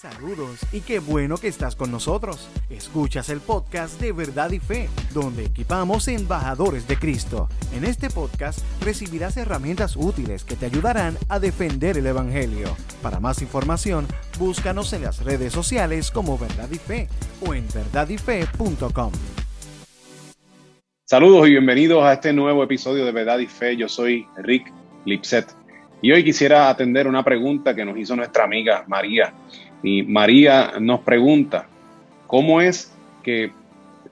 Saludos y qué bueno que estás con nosotros. Escuchas el podcast de Verdad y Fe, donde equipamos embajadores de Cristo. En este podcast recibirás herramientas útiles que te ayudarán a defender el Evangelio. Para más información, búscanos en las redes sociales como Verdad y Fe o en verdadyfe.com. Saludos y bienvenidos a este nuevo episodio de Verdad y Fe. Yo soy Rick Lipset y hoy quisiera atender una pregunta que nos hizo nuestra amiga María. Y María nos pregunta, ¿cómo es que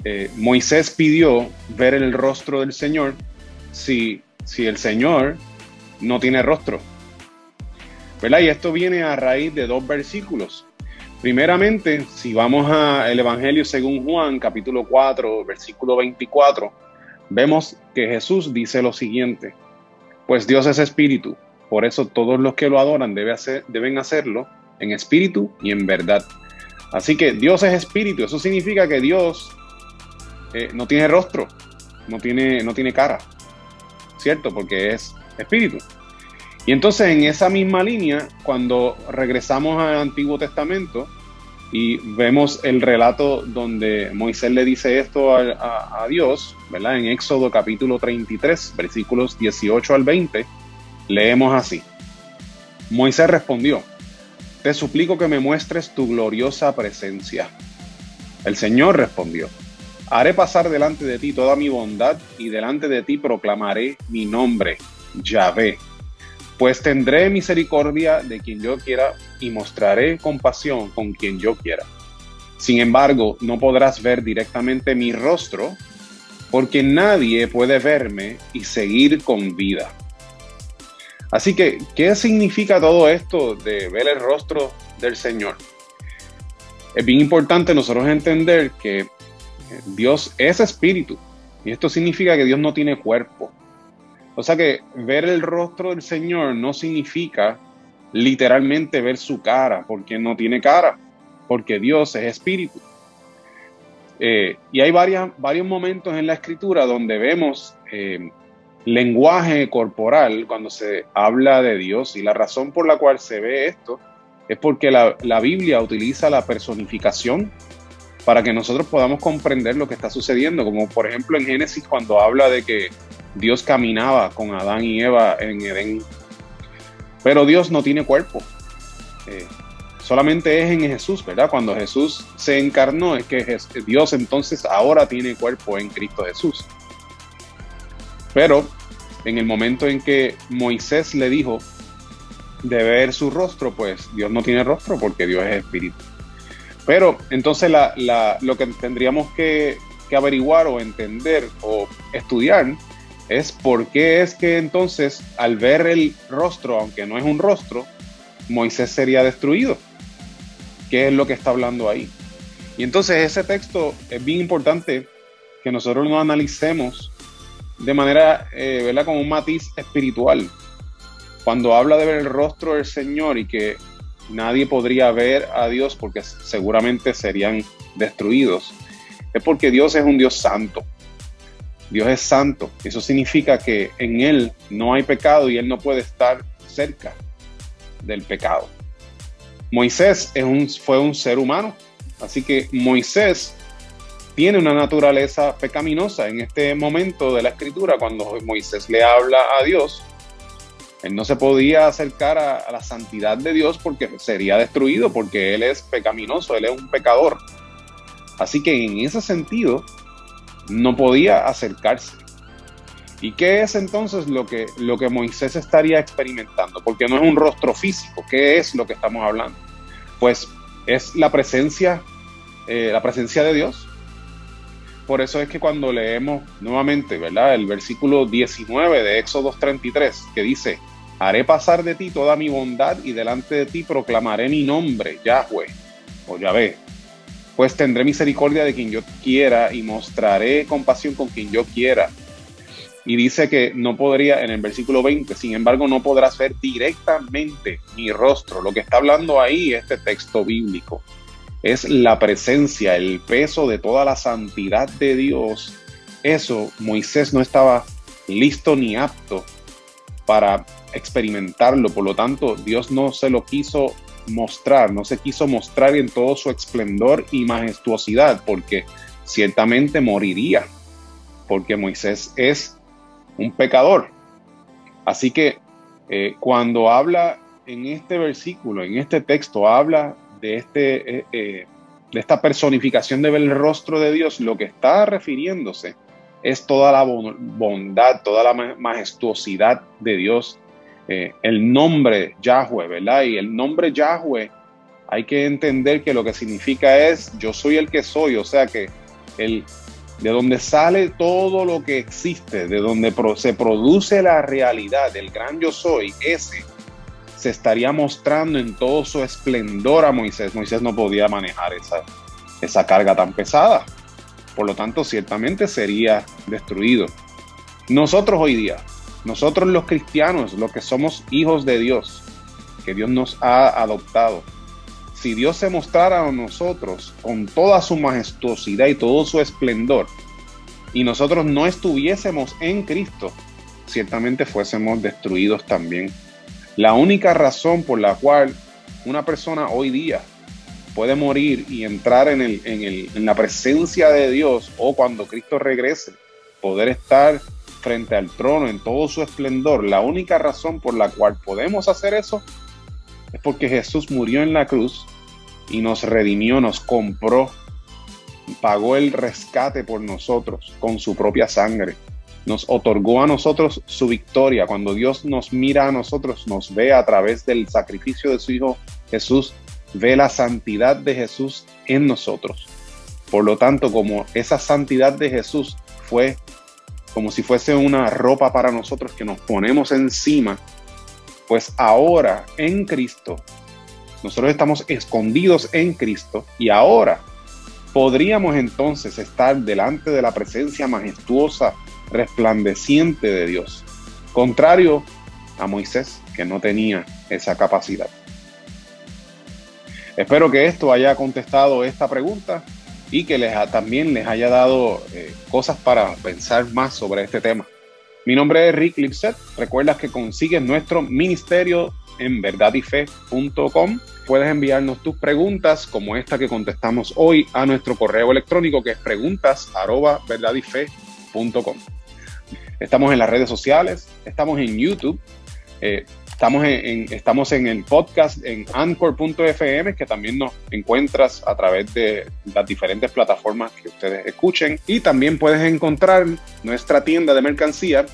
eh, Moisés pidió ver el rostro del Señor si, si el Señor no tiene rostro? ¿Verdad? Y esto viene a raíz de dos versículos. Primeramente, si vamos al Evangelio según Juan, capítulo 4, versículo 24, vemos que Jesús dice lo siguiente, pues Dios es espíritu, por eso todos los que lo adoran deben hacerlo en espíritu y en verdad. Así que Dios es espíritu, eso significa que Dios eh, no tiene rostro, no tiene, no tiene cara, ¿cierto? Porque es espíritu. Y entonces en esa misma línea, cuando regresamos al Antiguo Testamento y vemos el relato donde Moisés le dice esto a, a Dios, ¿verdad? En Éxodo capítulo 33, versículos 18 al 20, leemos así. Moisés respondió, te suplico que me muestres tu gloriosa presencia. El Señor respondió, haré pasar delante de ti toda mi bondad y delante de ti proclamaré mi nombre, Yahvé. Pues tendré misericordia de quien yo quiera y mostraré compasión con quien yo quiera. Sin embargo, no podrás ver directamente mi rostro, porque nadie puede verme y seguir con vida. Así que, ¿qué significa todo esto de ver el rostro del Señor? Es bien importante nosotros entender que Dios es espíritu y esto significa que Dios no tiene cuerpo. O sea que ver el rostro del Señor no significa literalmente ver su cara, porque no tiene cara, porque Dios es espíritu. Eh, y hay varios momentos en la escritura donde vemos eh, lenguaje corporal cuando se habla de Dios y la razón por la cual se ve esto es porque la, Biblia utiliza la personificación para que nosotros podamos comprender lo que está sucediendo, como por ejemplo en Génesis cuando habla de que Dios caminaba con Adán y Eva en Edén. Pero Dios no tiene cuerpo. Eh, solamente es en Jesús, ¿verdad? Cuando Jesús se encarnó es que Dios entonces ahora tiene cuerpo en Cristo Jesús. Pero en el momento en que Moisés le dijo de ver su rostro, pues Dios no tiene rostro porque Dios es espíritu. Pero entonces lo que tendríamos que, que averiguar o entender o estudiar es por qué es que entonces al ver el rostro, aunque no es un rostro, Moisés sería destruido. ¿Qué es lo que está hablando ahí? Y entonces ese texto es bien importante que nosotros lo analicemos de manera, eh, ¿verdad? Como un matiz espiritual. Cuando habla de ver el rostro del Señor y que nadie podría ver a Dios porque seguramente serían destruidos, es porque Dios es un Dios santo. Dios es santo. Eso significa que en Él no hay pecado y Él no puede estar cerca del pecado. Moisés es un, fue un ser humano, así que Moisés tiene una naturaleza pecaminosa. En este momento de la escritura, cuando Moisés le habla a Dios, él no se podía acercar a, la santidad de Dios porque sería destruido, porque él es pecaminoso, él es un pecador. Así que en ese sentido, no podía acercarse. ¿Y qué es entonces lo que, lo que Moisés estaría experimentando? Porque no es un rostro físico. ¿Qué es lo que estamos hablando? Pues es la presencia, eh, la presencia de Dios. Por eso es que cuando leemos nuevamente, ¿verdad? El versículo 19 de Éxodo 33, que dice, haré pasar de ti toda mi bondad y delante de ti proclamaré mi nombre, Yahweh o Yahvé. Pues tendré misericordia de quien yo quiera y mostraré compasión con quien yo quiera. Y dice que no podría, en el versículo 20, sin embargo, no podrás ver directamente mi rostro. Lo que está hablando ahí, este texto bíblico, es la presencia, el peso de toda la santidad de Dios. Eso Moisés no estaba listo ni apto para experimentarlo. Por lo tanto, Dios no se lo quiso mostrar, no se quiso mostrar en todo su esplendor y majestuosidad, porque ciertamente moriría, porque Moisés es un pecador. Así que eh, cuando habla en este versículo, en este texto, habla de, este, eh, eh, de esta personificación de ver el rostro de Dios, lo que está refiriéndose es toda la bondad, toda la majestuosidad de Dios, el nombre Yahweh, ¿verdad? Y el nombre Yahweh hay que entender que lo que significa es yo soy el que soy, o sea que el, de donde sale todo lo que existe, de donde se produce la realidad, del gran yo soy, ese se estaría mostrando en todo su esplendor a Moisés. Moisés no podía manejar esa, esa carga tan pesada. Por lo tanto, ciertamente sería destruido. Nosotros hoy día, nosotros los cristianos, los que somos hijos de Dios, que Dios nos ha adoptado, si Dios se mostrara a nosotros con toda su majestuosidad y todo su esplendor, y nosotros no estuviésemos en Cristo, ciertamente fuésemos destruidos también. La única razón por la cual una persona hoy día puede morir y entrar en, el, en, el, en la presencia de Dios o cuando Cristo regrese, poder estar frente al trono en todo su esplendor, la única razón por la cual podemos hacer eso es porque Jesús murió en la cruz y nos redimió, nos compró, pagó el rescate por nosotros con su propia sangre. Nos otorgó a nosotros su victoria. Cuando Dios nos mira a nosotros, nos ve a través del sacrificio de su Hijo Jesús, ve la santidad de Jesús en nosotros. Por lo tanto, como esa santidad de Jesús fue como si fuese una ropa para nosotros que nos ponemos encima, pues ahora en Cristo, nosotros estamos escondidos en Cristo y ahora podríamos entonces estar delante de la presencia majestuosa, resplandeciente de Dios, contrario a Moisés, que no tenía esa capacidad. Espero que esto haya contestado esta pregunta y que les también les haya dado eh, cosas para pensar más sobre este tema. Mi nombre es Rick Lipset. Recuerda que consigues nuestro ministerio en verdadyfe.com. Puedes enviarnos tus preguntas como esta que contestamos hoy a nuestro correo electrónico que es preguntas Estamos en las redes sociales, estamos en YouTube, eh, estamos, en, estamos en el podcast en anchor.fm, que también nos encuentras a través de las diferentes plataformas que ustedes escuchen. Y también puedes encontrar nuestra tienda de mercancía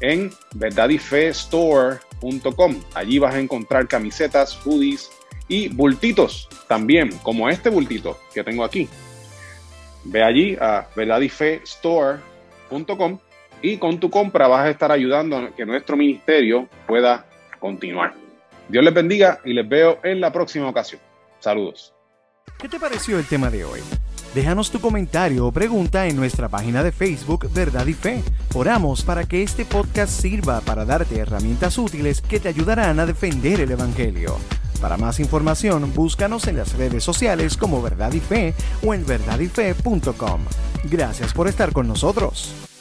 en verdadyfestore.com. Allí vas a encontrar camisetas, hoodies y bultitos también, como este bultito que tengo aquí. Ve allí a verdadyfestore.com y con tu compra vas a estar ayudando a que nuestro ministerio pueda continuar. Dios les bendiga y les veo en la próxima ocasión. Saludos. ¿Qué te pareció el tema de hoy? Déjanos tu comentario o pregunta en nuestra página de Facebook Verdad y Fe. Oramos para que este podcast sirva para darte herramientas útiles que te ayudarán a defender el Evangelio. Para más información, búscanos en las redes sociales como Verdad y Fe o en verdadyfe.com. Gracias por estar con nosotros.